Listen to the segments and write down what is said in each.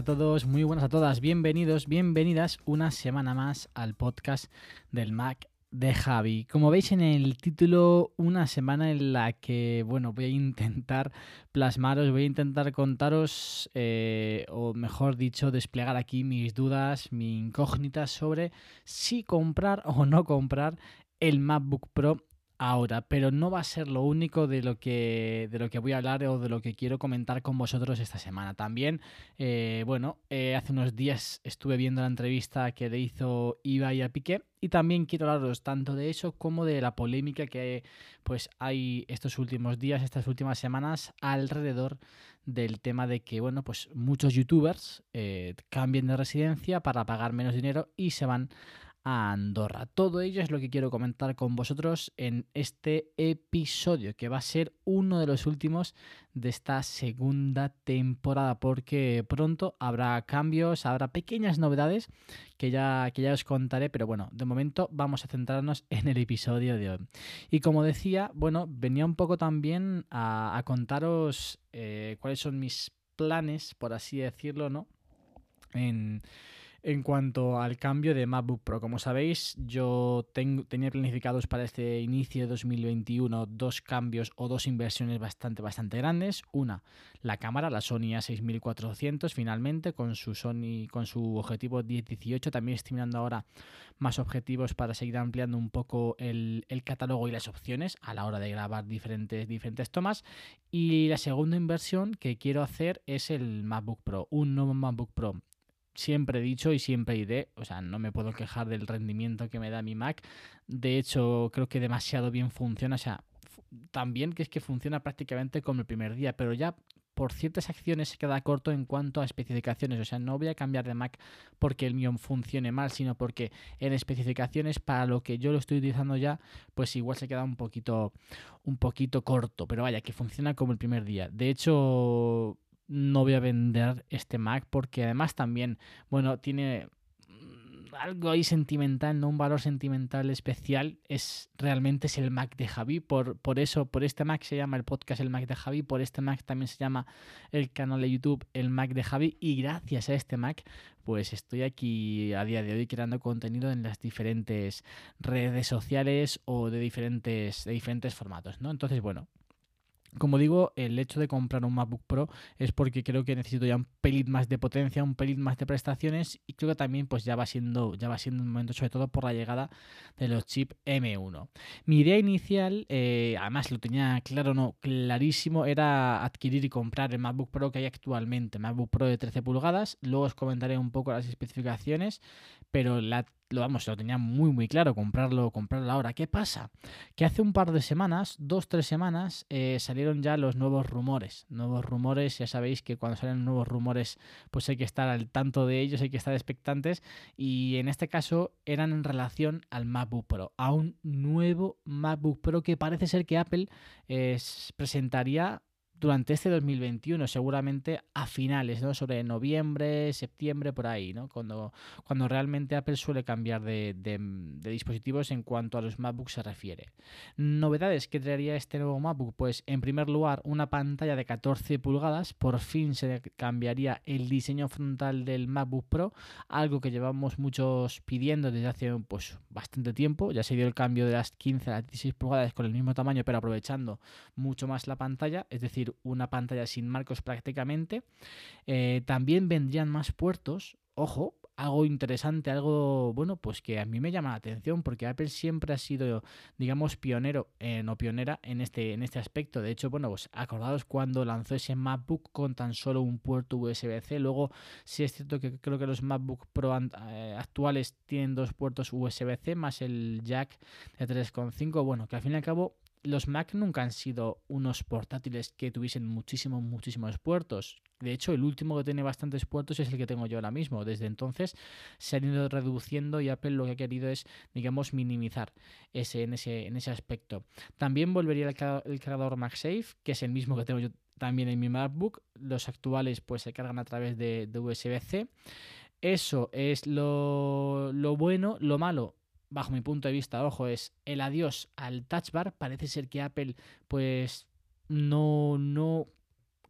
A todos, muy buenas a todas, bienvenidos, bienvenidas una semana más al podcast del Mac de Javi. Como veis en el título, una semana en la que, bueno, voy a intentar plasmaros, voy a intentar contaros, eh, o mejor dicho, desplegar aquí mis dudas, mi incógnita sobre si comprar o no comprar el MacBook Pro ahora, pero no va a ser lo único de lo que, de lo que voy a hablar o de lo que quiero comentar con vosotros esta semana. También, eh, bueno, eh, hace unos días estuve viendo la entrevista que le hizo Ibai a Piqué y también quiero hablaros tanto de eso como de la polémica que pues hay estos últimos días, estas últimas semanas alrededor del tema de que, bueno, pues muchos youtubers eh, cambien de residencia para pagar menos dinero y se van a Andorra. Todo ello es lo que quiero comentar con vosotros en este episodio, que va a ser uno de los últimos de esta segunda temporada, porque pronto habrá cambios, habrá pequeñas novedades que ya, que ya os contaré, pero bueno, de momento vamos a centrarnos en el episodio de hoy. Y como decía, bueno, venía un poco también a, contaros eh, cuáles son mis planes, por así decirlo, ¿no? En cuanto al cambio de MacBook Pro, como sabéis, yo tenía planificados para este inicio de 2021 dos cambios o dos inversiones bastante, bastante grandes. Una, la cámara, la Sony A6400, finalmente, con su Sony, con su objetivo 1018. También estoy mirando ahora más objetivos para seguir ampliando un poco el, el, catálogo y las opciones a la hora de grabar diferentes, diferentes tomas. Y la segunda inversión que quiero hacer es el MacBook Pro, un nuevo MacBook Pro siempre he dicho y siempre iré, o sea, no me puedo quejar del rendimiento que me da mi Mac. De hecho, creo que demasiado bien funciona, o sea, también que es que funciona prácticamente como el primer día, pero ya por ciertas acciones se queda corto en cuanto a especificaciones. O sea, no voy a cambiar de Mac porque el mío funcione mal, sino porque en especificaciones para lo que yo lo estoy utilizando ya, pues igual se queda un poquito, un poquito corto. Pero vaya, que funciona como el primer día. De hecho, no voy a vender este Mac porque además también, bueno, tiene mm, algo ahí sentimental, ¿no? Un valor sentimental especial es realmente es el Mac de Javi. Por, por eso, por este Mac se llama el podcast el Mac de Javi, por este Mac también se llama el canal de YouTube el Mac de Javi. Y gracias a este Mac, pues estoy aquí a día de hoy creando contenido en las diferentes redes sociales o de diferentes, de diferentes formatos, ¿no? Entonces, bueno, como digo, el hecho de comprar un MacBook Pro es porque creo que necesito ya un pelín más de potencia, un pelín más de prestaciones y creo que también pues ya va siendo, ya va siendo un momento sobre todo por la llegada de los chips M1. Mi idea inicial, eh, además lo tenía claro, no, clarísimo, era adquirir y comprar el MacBook Pro que hay actualmente, MacBook Pro de 13 pulgadas. Luego os comentaré un poco las especificaciones, pero la lo vamos, lo tenía muy muy claro, comprarlo, comprarlo ahora. ¿Qué pasa? Que hace un par de semanas, dos, tres semanas, eh, salieron ya los nuevos rumores. Nuevos rumores, ya sabéis que cuando salen nuevos rumores, pues hay que estar al tanto de ellos, hay que estar expectantes. Y en este caso eran en relación al MacBook Pro, a un nuevo MacBook Pro que parece ser que Apple eh, presentaría durante este 2021, seguramente a finales, ¿no? Sobre noviembre, septiembre, por ahí, ¿no? Cuando, cuando realmente Apple suele cambiar de, dispositivos en cuanto a los MacBooks se refiere. Novedades que traería este nuevo MacBook, pues en primer lugar una pantalla de 14 pulgadas, por fin se cambiaría el diseño frontal del MacBook Pro, algo que llevamos muchos pidiendo desde hace pues bastante tiempo, ya se dio el cambio de las 15 a las 16 pulgadas con el mismo tamaño, pero aprovechando mucho más la pantalla, es decir, una pantalla sin marcos prácticamente. Eh, también vendrían más puertos, ojo, algo interesante, algo, bueno, pues que a mí me llama la atención, porque Apple siempre ha sido, digamos, pionero eh, no pionera en este, en este aspecto. De hecho, bueno, pues acordados cuando lanzó ese MacBook con tan solo un puerto USB-C. Luego, sí es cierto que creo que los MacBook Pro eh, actuales tienen dos puertos USB-C más el jack de 3.5. Bueno, que al fin y al cabo los Mac nunca han sido unos portátiles que tuviesen muchísimos, muchísimos puertos. De hecho, el último que tiene bastantes puertos es el que tengo yo ahora mismo. Desde entonces se han ido reduciendo y Apple lo que ha querido es, digamos, minimizar ese, en, ese, ese aspecto. También volvería el, cargador MagSafe, que es el mismo que tengo yo también en mi MacBook. Los actuales pues se cargan a través de, de USB-C. Eso es lo, lo bueno. Lo malo, bajo mi punto de vista, ojo, es el adiós al touch bar. Parece ser que Apple, pues, no, no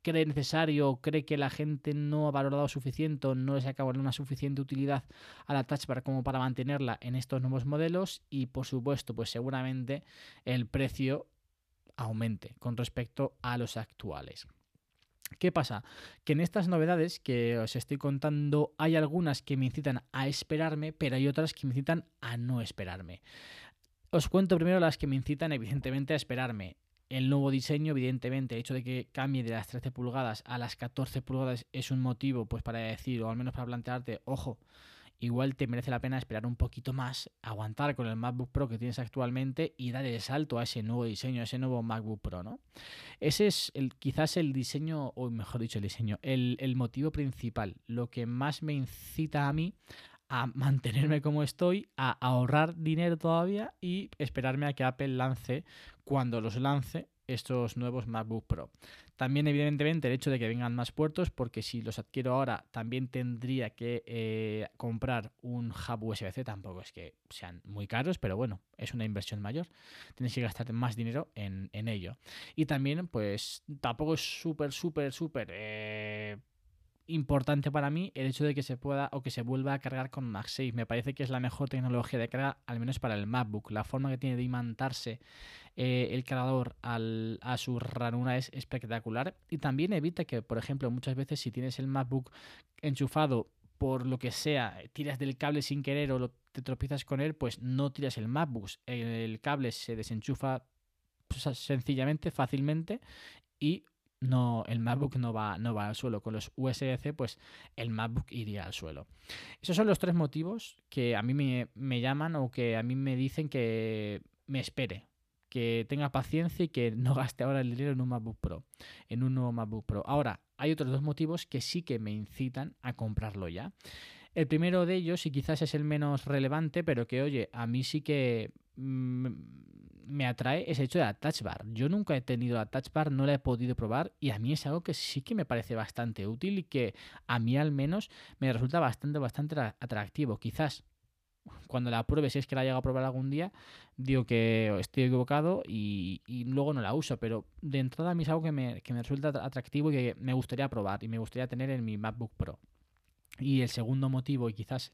cree necesario, cree que la gente no ha valorado suficiente o no les ha acabado una suficiente utilidad a la touch bar como para mantenerla en estos nuevos modelos. Y por supuesto, pues seguramente el precio aumente con respecto a los actuales. ¿Qué pasa? Que en estas novedades que os estoy contando hay algunas que me incitan a esperarme, pero hay otras que me incitan a no esperarme. Os cuento primero las que me incitan evidentemente a esperarme. El nuevo diseño, evidentemente, el hecho de que cambie de las 13 pulgadas a las 14 pulgadas es un motivo pues para decir, o al menos para plantearte, ojo, igual te merece la pena esperar un poquito más, aguantar con el MacBook Pro que tienes actualmente y dar el salto a ese nuevo diseño, a ese nuevo MacBook Pro, ¿no? Ese es el, quizás el diseño, o mejor dicho, el diseño, el, el motivo principal, lo que más me incita a mí a mantenerme como estoy, a ahorrar dinero todavía y esperarme a que Apple lance, cuando los lance, estos nuevos MacBook Pro. También, evidentemente, el hecho de que vengan más puertos, porque si los adquiero ahora, también tendría que eh, comprar un hub USB-C. Tampoco es que sean muy caros, pero bueno, es una inversión mayor. Tienes que gastar más dinero en, ello. Y también, pues, tampoco es súper, súper, súper. Eh, importante para mí el hecho de que se pueda o que se vuelva a cargar con MagSafe. Me parece que es la mejor tecnología de carga, al menos para el MacBook. La forma que tiene de imantarse eh, el cargador a su ranura es espectacular. Y también evita que, por ejemplo, muchas veces si tienes el MacBook enchufado por lo que sea, tiras del cable sin querer o te tropiezas con él, pues no tiras el MacBook. El cable se desenchufa pues, sencillamente, fácilmente y no, el MacBook no va, no va al suelo. Con los USB-C, pues el MacBook iría al suelo. Esos son los tres motivos que a mí me, me llaman o que a mí me dicen que me espere, que tenga paciencia y que no gaste ahora el dinero en un MacBook Pro, en un nuevo MacBook Pro. Ahora, hay otros dos motivos que sí que me incitan a comprarlo ya. El primero de ellos, y quizás es el menos relevante, pero que, oye, a mí sí que mm, me atrae ese hecho de la Touch Bar. Yo nunca he tenido la Touch Bar, no la he podido probar y a mí es algo que sí que me parece bastante útil y que a mí al menos me resulta bastante, bastante atractivo. Quizás cuando la pruebe, si es que la llego a probar algún día, digo que estoy equivocado y, luego no la uso, pero de entrada a mí es algo que me, que me resulta atractivo y que me gustaría probar y me gustaría tener en mi MacBook Pro. Y el segundo motivo, y quizás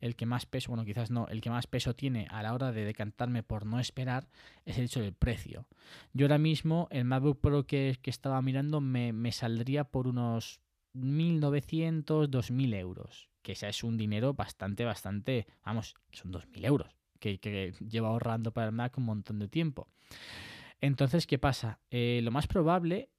el que más peso, bueno, quizás no, el que más peso tiene a la hora de decantarme por no esperar, es el hecho del precio. Yo ahora mismo, el MacBook Pro que, estaba mirando me, saldría por unos 1.900, 2.000 euros. Que ese es un dinero bastante, bastante, vamos, son 2.000 euros. Que, que lleva ahorrando para el Mac un montón de tiempo. Entonces, ¿qué pasa? Eh, lo más probable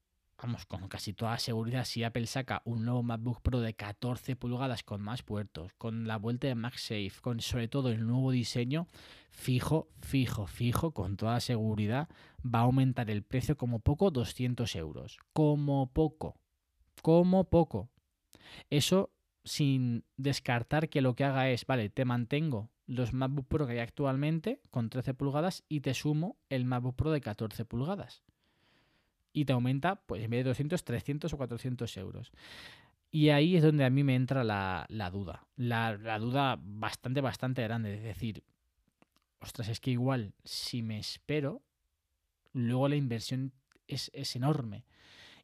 vamos, con casi toda seguridad, si Apple saca un nuevo MacBook Pro de 14 pulgadas con más puertos, con la vuelta de MagSafe, con sobre todo el nuevo diseño, fijo, fijo, fijo, con toda seguridad, va a aumentar el precio como poco 200 euros. Como poco. Como poco. Eso sin descartar que lo que haga es, vale, te mantengo los MacBook Pro que hay actualmente con 13 pulgadas y te sumo el MacBook Pro de 14 pulgadas y te aumenta, pues en vez de 200, 300 o 400 euros. Y ahí es donde a mí me entra la, duda. La, duda bastante, bastante grande. Es decir, ostras, es que igual si me espero, luego la inversión es, enorme.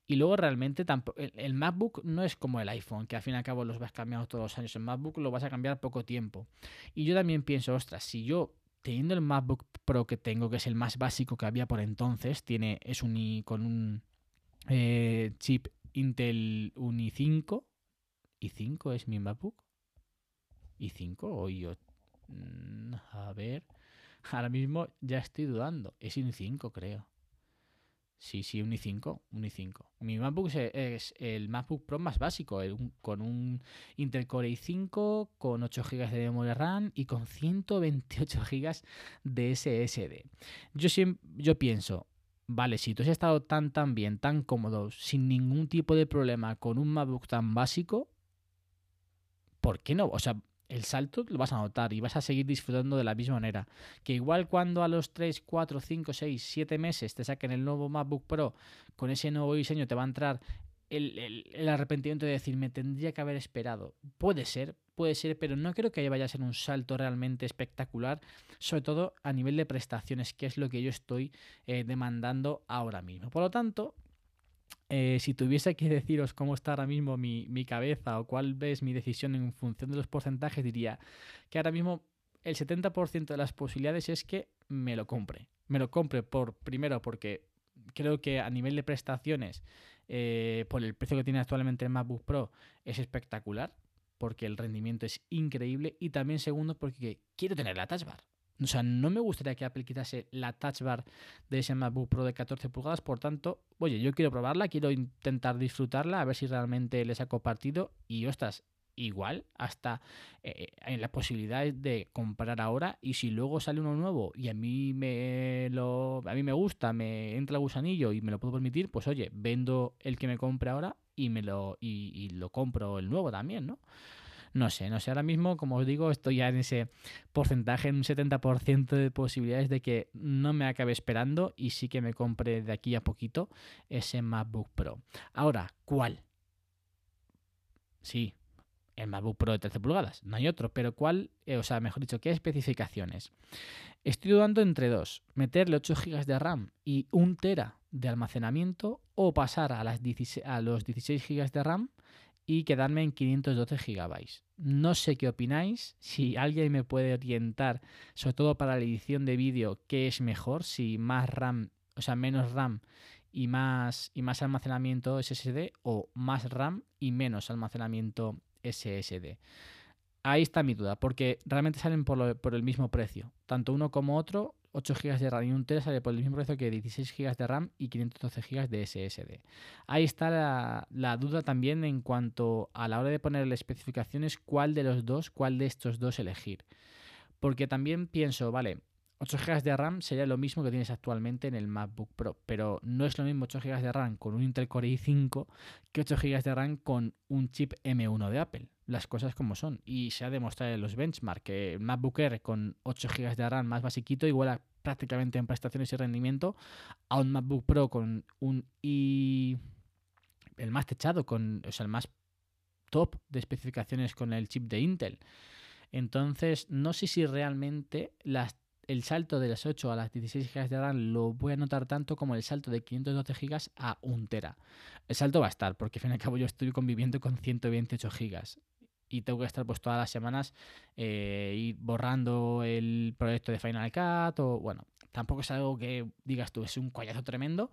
Y luego realmente tampoco, el, MacBook no es como el iPhone, que al fin y al cabo los vas cambiando todos los años. El MacBook lo vas a cambiar poco tiempo. Y yo también pienso, ostras, si yo teniendo el MacBook Pro que tengo, que es el más básico que había por entonces, tiene, es un, con un eh, chip Intel Uni 5. ¿Y 5 es mi MacBook? i5 o i8. Mm, a ver, ahora mismo ya estoy dudando. Es un i5, creo. Sí, sí, un i5, un i5. Mi MacBook es, el MacBook Pro más básico, con un Intel Core i5, con 8 GB de memoria RAM y con 128 GB de SSD. Yo, siempre, yo pienso, vale, si tú has estado tan, tan bien, tan cómodo, sin ningún tipo de problema con un MacBook tan básico, ¿por qué no? O sea, el salto lo vas a notar y vas a seguir disfrutando de la misma manera. Que igual cuando a los 3, 4, 5, 6, 7 meses te saquen el nuevo MacBook Pro con ese nuevo diseño, te va a entrar el, arrepentimiento de decir, me tendría que haber esperado. Puede ser, puede ser, pero no creo que vaya a ser un salto realmente espectacular, sobre todo a nivel de prestaciones, que es lo que yo estoy eh, demandando ahora mismo. Por lo tanto, eh, si tuviese que deciros cómo está ahora mismo mi, cabeza o cuál es mi decisión en función de los porcentajes, diría que ahora mismo el 70% de las posibilidades es que me lo compre. Me lo compre por primero porque creo que a nivel de prestaciones, eh, por el precio que tiene actualmente el MacBook Pro, es espectacular, porque el rendimiento es increíble. Y también segundo, porque quiero tener la Touch Bar. O sea, no me gustaría que Apple quitase la Touch Bar de ese MacBook Pro de 14 pulgadas. Por tanto, oye, yo quiero probarla, quiero intentar disfrutarla, a ver si realmente le saco partido. Y ostras, igual hasta eh, en la posibilidad de comprar ahora y si luego sale uno nuevo y a mí me lo a mí me gusta me entra el gusanillo y me lo puedo permitir pues oye vendo el que me compre ahora y me lo y lo compro el nuevo también no no sé, no sé, ahora mismo, como os digo, estoy ya en ese porcentaje, en un 70% de posibilidades de que no me acabe esperando y sí que me compre de aquí a poquito ese MacBook Pro. Ahora, ¿cuál? Sí, el MacBook Pro de 13 pulgadas, no hay otro, pero ¿cuál? Eh, o sea, mejor dicho, ¿qué especificaciones? Estoy dudando entre dos, meterle 8 GB de RAM y 1 tera de almacenamiento o pasar a, las a los 16 GB de RAM y quedarme en 512 GB. No sé qué opináis, si alguien me puede orientar, sobre todo para la edición de vídeo, qué es mejor, si más RAM, o sea, menos RAM y más, y más almacenamiento SSD o más RAM y menos almacenamiento SSD. Ahí está mi duda, porque realmente salen por, por el mismo precio. Tanto uno como otro 8 GB de RAM y un TB sale por el mismo precio que 16 GB de RAM y 512 GB de SSD. Ahí está la, duda también en cuanto a la hora de ponerle especificaciones cuál de los dos, cuál de estos dos elegir. Porque también pienso, vale, 8 GB de RAM sería lo mismo que tienes actualmente en el MacBook Pro, pero no es lo mismo 8 GB de RAM con un Intel Core i5 que 8 GB de RAM con un chip M1 de Apple. Las cosas como son. Y se ha demostrado en los benchmarks que el MacBook Air con 8 GB de RAM más basiquito igual prácticamente en prestaciones y rendimiento a un MacBook Pro con un i el más techado con o sea el más top de especificaciones con el chip de Intel. Entonces, no sé si realmente las el salto de las 8 a las 16 GB de RAM lo voy a notar tanto como el salto de 512 GB a 1 TB. El salto va a estar, porque al fin y al cabo yo estoy conviviendo con 128 GB y tengo que estar pues todas las semanas eh, ir borrando el proyecto de Final Cut o bueno, tampoco es algo que digas tú, es un collazo tremendo,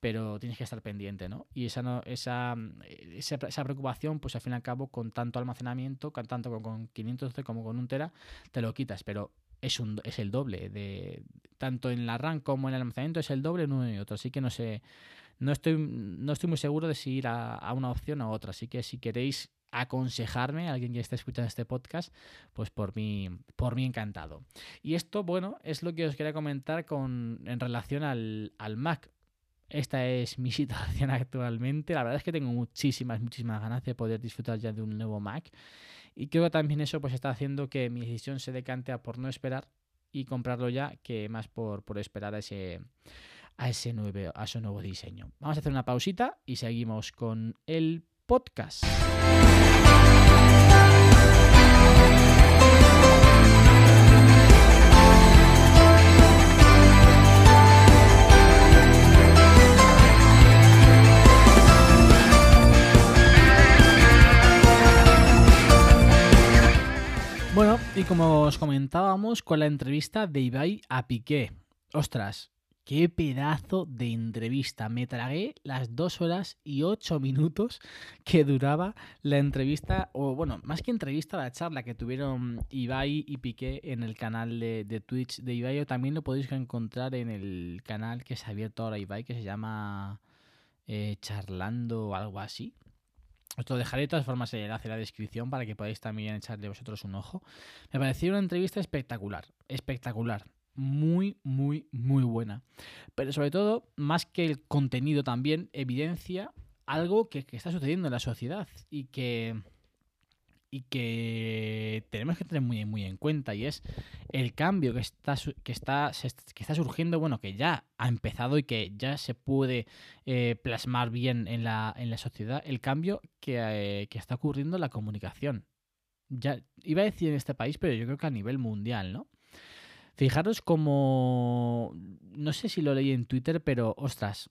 pero tienes que estar pendiente, ¿no? Y esa, no, esa, esa, esa, preocupación, pues al fin y al cabo, con tanto almacenamiento, tanto con, con 512 como con un tera, te lo quitas, pero es, un, es el doble. de Tanto en la RAM como en el almacenamiento es el doble en uno y otro. Así que no sé. No estoy, no estoy muy seguro de si ir a, una opción o otra. Así que si queréis aconsejarme, alguien que esté escuchando este podcast, pues por mí, por mí encantado. Y esto, bueno, es lo que os quería comentar con, en relación al, al Mac. Esta es mi situación actualmente. La verdad es que tengo muchísimas, muchísimas ganas de poder disfrutar ya de un nuevo Mac. Y creo que también eso pues está haciendo que mi decisión se decante a por no esperar y comprarlo ya que más por, por esperar a ese, a, ese nuevo, a ese nuevo diseño. Vamos a hacer una pausita y seguimos con el podcast. Y como os comentábamos con la entrevista de Ibai a Piqué. Ostras, qué pedazo de entrevista. Me tragué las dos horas y ocho minutos que duraba la entrevista, o bueno, más que entrevista, la charla que tuvieron Ibai y Piqué en el canal de, Twitch de Ibai, o también lo podéis encontrar en el canal que se ha abierto ahora Ibai, que se llama eh, Charlando o algo así. Os lo dejaré de todas formas el enlace en la descripción para que podáis también echarle vosotros un ojo. Me pareció una entrevista espectacular, espectacular muy, muy, muy buena. Pero sobre todo, más que el contenido también, evidencia algo que, está sucediendo en la sociedad y que y que tenemos que tener muy, muy en cuenta y es el cambio que está, que está, que está surgiendo, bueno, que ya ha empezado y que ya se puede eh, plasmar bien en la, en la sociedad, el cambio que, eh, que está ocurriendo en la comunicación. Ya iba a decir en este país, pero yo creo que a nivel mundial, ¿no? Fijaros como... No sé si lo leí en Twitter, pero ostras,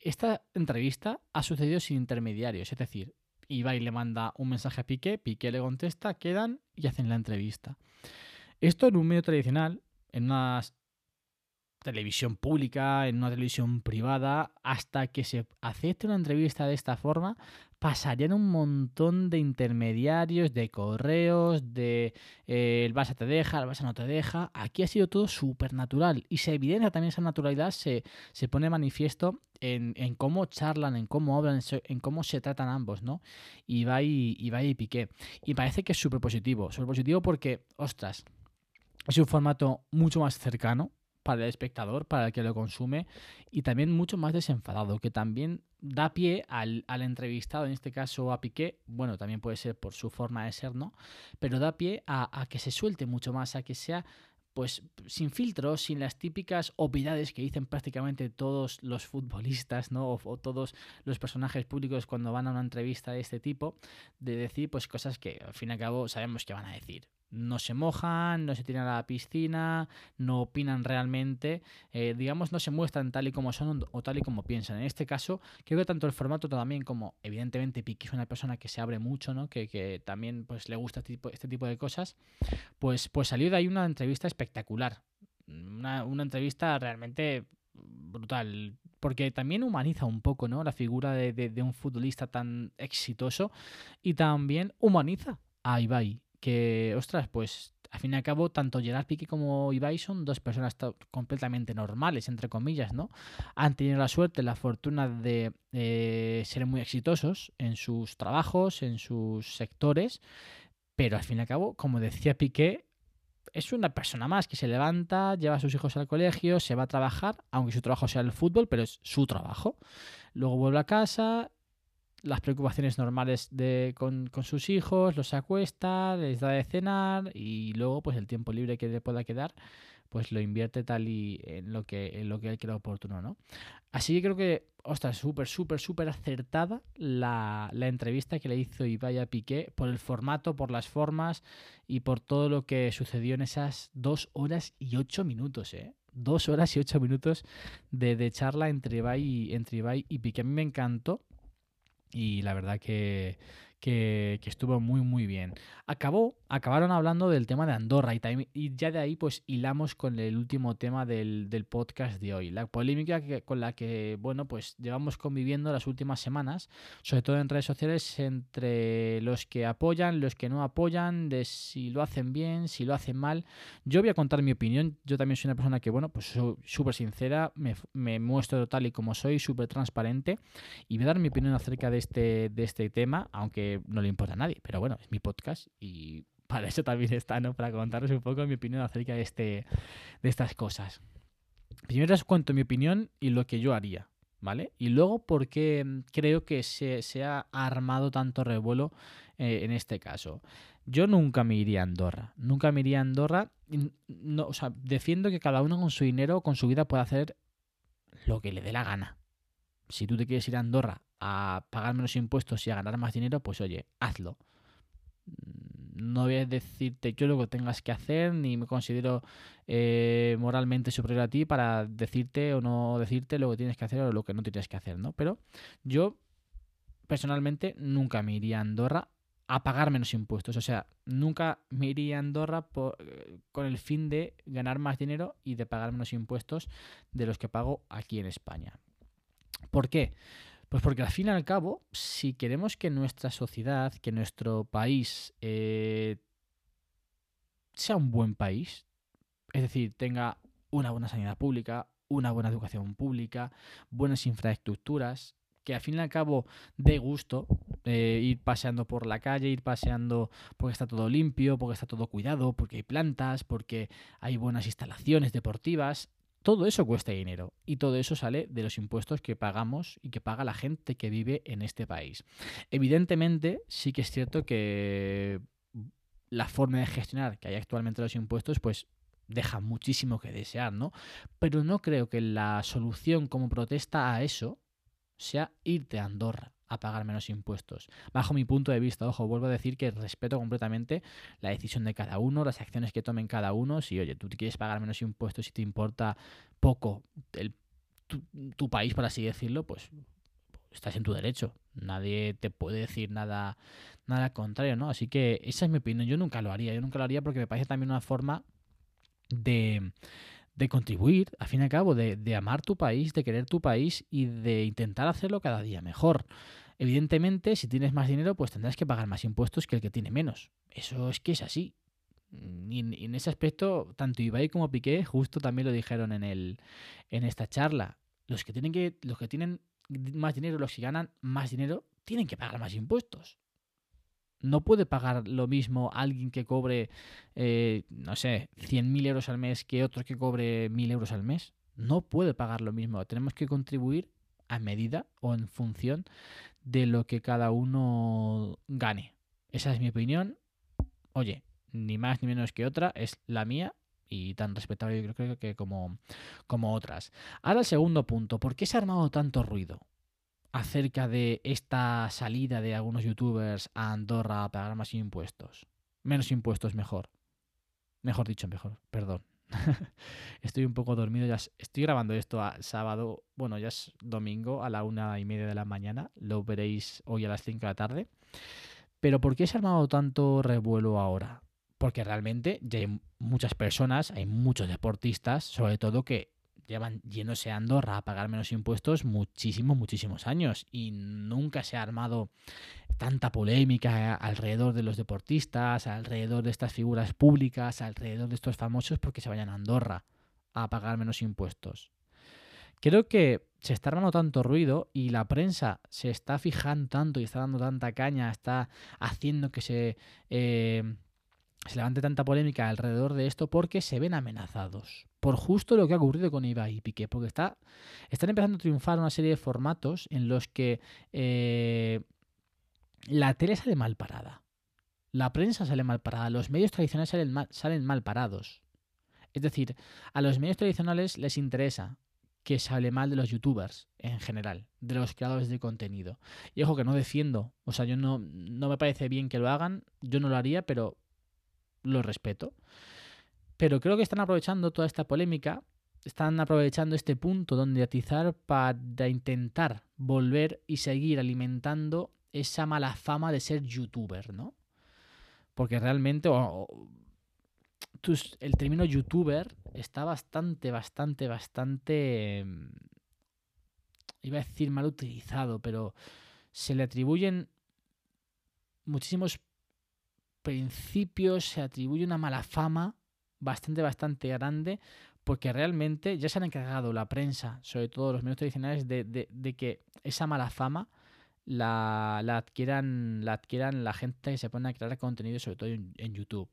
esta entrevista ha sucedido sin intermediarios. Es decir, Ibai le manda un mensaje a Piqué, Piqué le contesta, quedan y hacen la entrevista. Esto en un medio tradicional, en una televisión pública, en una televisión privada, hasta que se acepte una entrevista de esta forma, pasarían un montón de intermediarios, de correos, de eh, el Barça te deja, el Barça no te deja. Aquí ha sido todo súper natural y se evidencia también esa naturalidad, se, se pone manifiesto en, en, cómo charlan, en cómo hablan, en cómo se tratan ambos, ¿no? Y, va y Piqué. Y parece que es súper positivo, súper positivo porque, ostras, es un formato mucho más cercano, para el espectador, para el que lo consume, y también mucho más desenfadado, que también da pie al, entrevistado, en este caso a Piqué, bueno, también puede ser por su forma de ser, ¿no? Pero da pie a, que se suelte mucho más, a que sea pues sin filtros, sin las típicas obviedades que dicen prácticamente todos los futbolistas, ¿no? O, o, todos los personajes públicos cuando van a una entrevista de este tipo, de decir pues cosas que al fin y al cabo sabemos que van a decir no se mojan, no se tiran a la piscina, no opinan realmente, eh, digamos, no se muestran tal y como son o tal y como piensan. En este caso, creo que tanto el formato también como, evidentemente, Piqui es una persona que se abre mucho, ¿no? que, que también pues, le gusta este tipo, este de cosas, pues, pues salió de ahí una entrevista espectacular. Una, una entrevista realmente brutal, porque también humaniza un poco ¿no? la figura de, de un futbolista tan exitoso y también humaniza a Ibai que, ostras, pues al fin y al cabo, tanto Gerard Piqué como Ibai son dos personas completamente normales, entre comillas, ¿no? Han tenido la suerte, la fortuna de ser muy exitosos en sus trabajos, en sus sectores, pero al fin y al cabo, como decía Piqué, es una persona más que se levanta, lleva a sus hijos al colegio, se va a trabajar, aunque su trabajo sea el fútbol, pero es su trabajo. Luego vuelve a casa, las preocupaciones normales de, con, con, sus hijos, los acuesta, les da de cenar y luego pues el tiempo libre que le pueda quedar pues lo invierte tal y en lo que, en lo que él crea oportuno, ¿no? Así que creo que, ostras, súper, súper, súper acertada la, la, entrevista que le hizo Ibai a Piqué por el formato, por las formas y por todo lo que sucedió en esas dos horas y ocho minutos, ¿eh? Dos horas y ocho minutos de, de charla entre Ibai, entre Ibai y Piqué. A mí me encantó y la verdad que, que, estuvo muy muy bien. Acabó, acabaron hablando del tema de Andorra y, ya de ahí pues hilamos con el último tema del, podcast de hoy, la polémica con la que bueno pues llevamos conviviendo las últimas semanas, sobre todo en redes sociales entre los que apoyan, los que no apoyan, de si lo hacen bien, si lo hacen mal. Yo voy a contar mi opinión, yo también soy una persona que bueno pues soy súper sincera, me, me muestro tal y como soy, súper transparente y voy a dar mi opinión acerca de este, de este tema, aunque no le importa a nadie. Pero bueno, es mi podcast y para eso también está, ¿no? Para contaros un poco mi opinión acerca de, este, de estas cosas. Primero os cuento mi opinión y lo que yo haría, ¿vale? Y luego por qué creo que se, se ha armado tanto revuelo eh, en este caso. Yo nunca me iría a Andorra, nunca me iría a Andorra. No, o sea, defiendo que cada uno con su dinero, con su vida, puede hacer lo que le dé la gana. Si tú te quieres ir a Andorra a pagar menos impuestos y a ganar más dinero, pues oye, hazlo. No voy a decirte yo lo que tengas que hacer, ni me considero eh, moralmente superior a ti para decirte o no decirte lo que tienes que hacer o lo que no tienes que hacer, ¿no? Pero yo personalmente nunca me iría a Andorra a pagar menos impuestos. O sea, nunca me iría a Andorra con el fin de ganar más dinero y de pagar menos impuestos de los que pago aquí en España. ¿Por qué? Pues porque al fin y al cabo, si queremos que nuestra sociedad, que nuestro país eh, sea un buen país, es decir, tenga una buena sanidad pública, una buena educación pública, buenas infraestructuras, que al fin y al cabo dé gusto eh, ir paseando por la calle, ir paseando porque está todo limpio, porque está todo cuidado, porque hay plantas, porque hay buenas instalaciones deportivas. Todo eso cuesta dinero y todo eso sale de los impuestos que pagamos y que paga la gente que vive en este país. Evidentemente, sí que es cierto que la forma de gestionar que hay actualmente los impuestos, pues deja muchísimo que desear, ¿no? Pero no creo que la solución como protesta a eso sea irte a Andorra a pagar menos impuestos. Bajo mi punto de vista, ojo, vuelvo a decir que respeto completamente la decisión de cada uno, las acciones que tomen cada uno. Si, oye, tú quieres pagar menos impuestos y te importa poco el, tu, país, por así decirlo, pues estás en tu derecho. Nadie te puede decir nada, nada contrario, ¿no? Así que esa es mi opinión. Yo nunca lo haría. Yo nunca lo haría porque me parece también una forma de, de contribuir, al fin y al cabo, de, de, amar tu país, de querer tu país y de intentar hacerlo cada día mejor. Evidentemente, si tienes más dinero, pues tendrás que pagar más impuestos que el que tiene menos. Eso es que es así. Y en, ese aspecto, tanto Ibai como Piqué justo también lo dijeron en, el, en esta charla. Los que, tienen que, los que tienen más dinero, los que ganan más dinero, tienen que pagar más impuestos no puede pagar lo mismo alguien que cobre, eh, no sé, 100.000 euros al mes que otro que cobre 1.000 euros al mes. No puede pagar lo mismo. Tenemos que contribuir a medida o en función de lo que cada uno gane. Esa es mi opinión. Oye, ni más ni menos que otra, es la mía y tan respetable yo creo que como, como otras. Ahora el segundo punto, ¿por qué se ha armado tanto ruido? acerca de esta salida de algunos youtubers a Andorra a pagar más impuestos. Menos impuestos mejor. Mejor dicho, mejor, perdón. estoy un poco dormido, ya estoy grabando esto sábado, bueno, ya es domingo a la una y media de la mañana, lo veréis hoy a las cinco de la tarde. Pero ¿por qué se ha armado tanto revuelo ahora? Porque realmente ya hay muchas personas, hay muchos deportistas, sobre todo que llevan yéndose a Andorra a pagar menos impuestos muchísimos, muchísimos años y nunca se ha armado tanta polémica alrededor de los deportistas, alrededor de estas figuras públicas, alrededor de estos famosos porque se vayan a Andorra a pagar menos impuestos. Creo que se está armando tanto ruido y la prensa se está fijando tanto y está dando tanta caña, está haciendo que se, eh, se levante tanta polémica alrededor de esto porque se ven amenazados por justo lo que ha ocurrido con Ibai y Piqué, porque está, están empezando a triunfar una serie de formatos en los que eh, la tele sale mal parada, la prensa sale mal parada, los medios tradicionales salen mal, salen mal parados. Es decir, a los medios tradicionales les interesa que se hable mal de los youtubers en general, de los creadores de contenido. Y ojo que no defiendo, o sea, yo no, no me parece bien que lo hagan, yo no lo haría, pero lo respeto. Pero creo que están aprovechando toda esta polémica, están aprovechando este punto donde atizar para intentar volver y seguir alimentando esa mala fama de ser youtuber, ¿no? Porque realmente el término youtuber está bastante, bastante, bastante... Em, iba a decir mal utilizado, pero se le atribuyen muchísimos principios, se atribuye una mala fama bastante, bastante grande, porque realmente ya se han encargado la prensa, sobre todo los medios tradicionales, de, de, que esa mala fama la, la, adquieran, la adquieran la gente que se pone a crear contenido, sobre todo en, YouTube.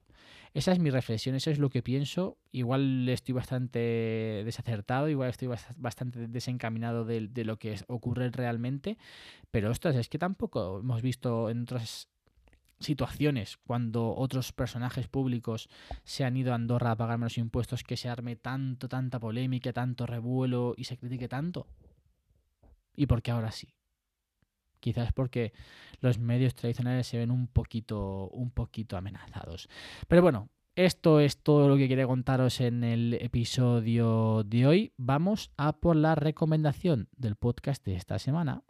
Esa es mi reflexión, eso es lo que pienso. Igual estoy bastante desacertado, igual estoy bastante desencaminado de, de lo que ocurre realmente, pero ostras, es que tampoco hemos visto en otras situaciones cuando otros personajes públicos se han ido a Andorra a pagar menos impuestos que se arme tanto, tanta polémica, tanto revuelo y se critique tanto? ¿Y por qué ahora sí? Quizás porque los medios tradicionales se ven un poquito, un poquito amenazados. Pero bueno, esto es todo lo que quería contaros en el episodio de hoy. Vamos a por la recomendación del podcast de esta semana.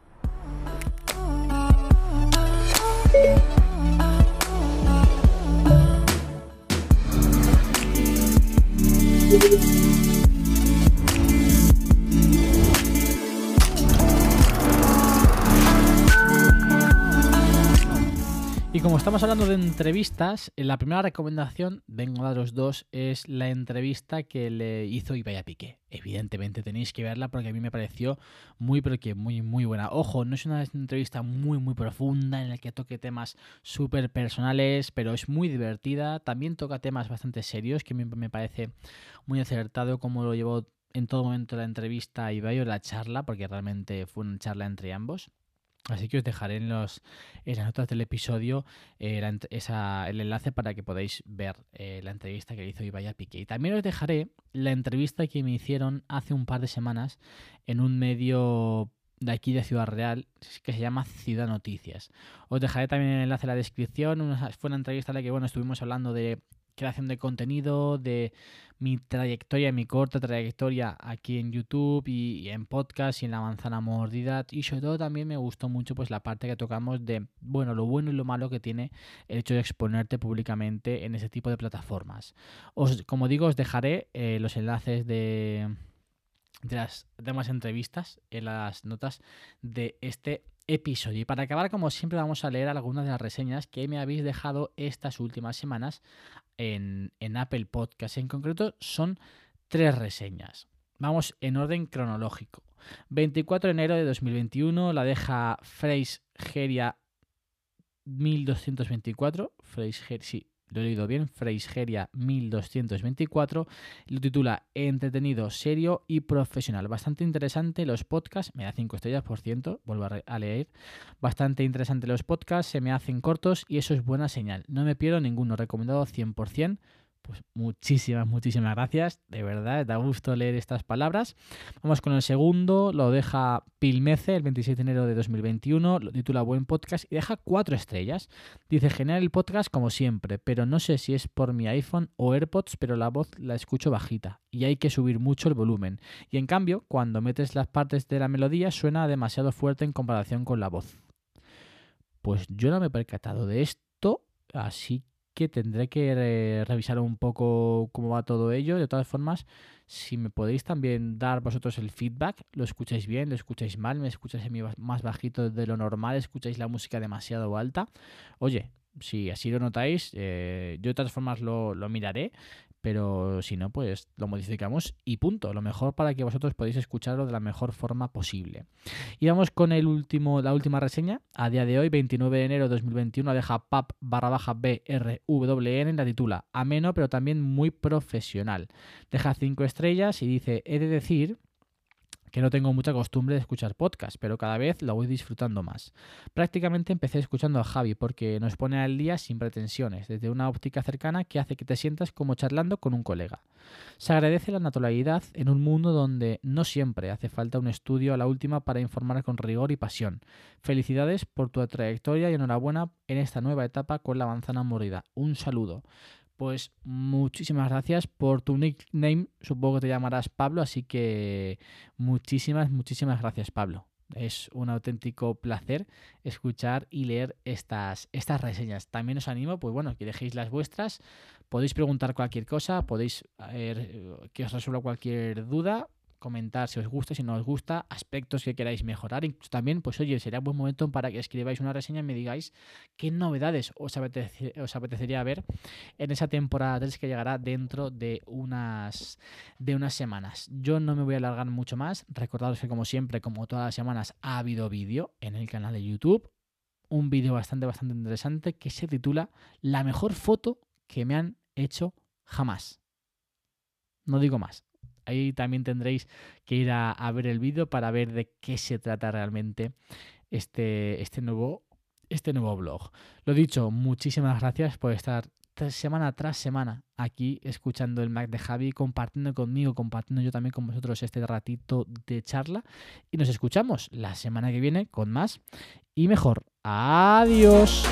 Y como estamos hablando de entrevistas, la primera recomendación, vengo a daros dos, es la entrevista que le hizo Ibai Piqué. Evidentemente tenéis que verla porque a mí me pareció muy, pero muy, muy buena. Ojo, no es una entrevista muy, muy profunda en la que toque temas súper personales, pero es muy divertida. También toca temas bastante serios, que me parece muy acertado como lo llevó en todo momento la entrevista Ibai o la charla, porque realmente fue una charla entre ambos. Así que os dejaré en, los, en las notas del episodio eh, el enlace para que podáis ver eh, la entrevista que hizo Ibai a Piqué. Y también os dejaré la entrevista que me hicieron hace un par de semanas en un medio de aquí de Ciudad Real que se llama Ciudad Noticias. Os dejaré también el enlace en la descripción. fue una entrevista en la que bueno, estuvimos hablando de creación de contenido, de mi trayectoria, mi corta trayectoria aquí en YouTube y, en podcast y en la manzana mordida. Y sobre todo también me gustó mucho pues la parte que tocamos de, bueno, lo bueno y lo malo que tiene el hecho de exponerte públicamente en ese tipo de plataformas. Os, como digo, os dejaré eh, los enlaces de de las demás entrevistas en las notas de este episodio. Y para acabar, como siempre, vamos a leer algunas de las reseñas que me habéis dejado estas últimas semanas en, Apple Podcast. En concreto, son tres reseñas. Vamos en orden cronológico. 24 de enero de 2021 la deja Freis Geria 1224. Freis sí, lo he leído bien, Freisgeria 1224, lo titula Entretenido, serio y profesional. Bastante interesante los podcasts, me da 5 estrellas por ciento, vuelvo a, leer. Bastante interesante los podcasts, se me hacen cortos y eso es buena señal. No me pierdo ninguno, recomendado 100%. Pues muchísimas, muchísimas gracias. De verdad, da gusto leer estas palabras. Vamos con el segundo. Lo deja Pilmece el 27 de enero de 2021. Lo titula Buen Podcast y deja cuatro estrellas. Dice, genial el podcast como siempre, pero no sé si es por mi iPhone o AirPods, pero la voz la escucho bajita y hay que subir mucho el volumen. Y en cambio, cuando metes las partes de la melodía suena demasiado fuerte en comparación con la voz. Pues yo no me he percatado de esto, así tendré que revisar un poco cómo va todo ello. De todas formas, si me podéis también dar vosotros el feedback, lo escucháis bien, lo escucháis mal, me escucháis más bajito de lo normal, escucháis la música demasiado alta. Oye, si así lo notáis, eh, yo de todas formas lo, lo miraré pero si no, pues lo modificamos y punto. Lo mejor para que vosotros podáis escucharlo de la mejor forma posible. Y vamos con el último, la última reseña. A día de hoy, 29 de enero de 2021, deja pap barra baja BRWN, la titula ameno, pero también muy profesional. Deja 5 estrellas y dice, he de decir que no tengo mucha costumbre de escuchar podcast, pero cada vez lo voy disfrutando más. Prácticamente empecé escuchando a Javi porque nos pone al día sin pretensiones, desde una óptica cercana que hace que te sientas como charlando con un colega. Se agradece la naturalidad en un mundo donde no siempre hace falta un estudio a la última para informar con rigor y pasión. Felicidades por tu trayectoria y enhorabuena en esta nueva etapa con la manzana mordida. Un saludo. Pues muchísimas gracias por tu nickname. Supongo que te llamarás Pablo, así que muchísimas, muchísimas gracias, Pablo. Es un auténtico placer escuchar y leer estas, estas reseñas. También os animo, pues bueno, que dejéis las vuestras. Podéis preguntar cualquier cosa, podéis eh, que os resuelva cualquier duda comentar si os gusta, si no os gusta, aspectos que queráis mejorar. Incluso también, pues oye, sería buen momento para que escribáis una reseña y me digáis qué novedades os, apetecería ver en esa temporada 3 que llegará dentro de unas, de unas semanas. Yo no me voy a alargar mucho más. Recordaros que como siempre, como todas las semanas, ha habido vídeo en el canal de YouTube. Un vídeo bastante, bastante interesante que se titula La mejor foto que me han hecho jamás. No digo más. Ahí también tendréis que ir a, ver el vídeo para ver de qué se trata realmente este, este, nuevo, este nuevo blog. Lo dicho, muchísimas gracias por estar semana tras semana aquí escuchando el Mac de Javi, compartiendo conmigo, compartiendo yo también con vosotros este ratito de charla. Y nos escuchamos la semana que viene con más y mejor. Adiós.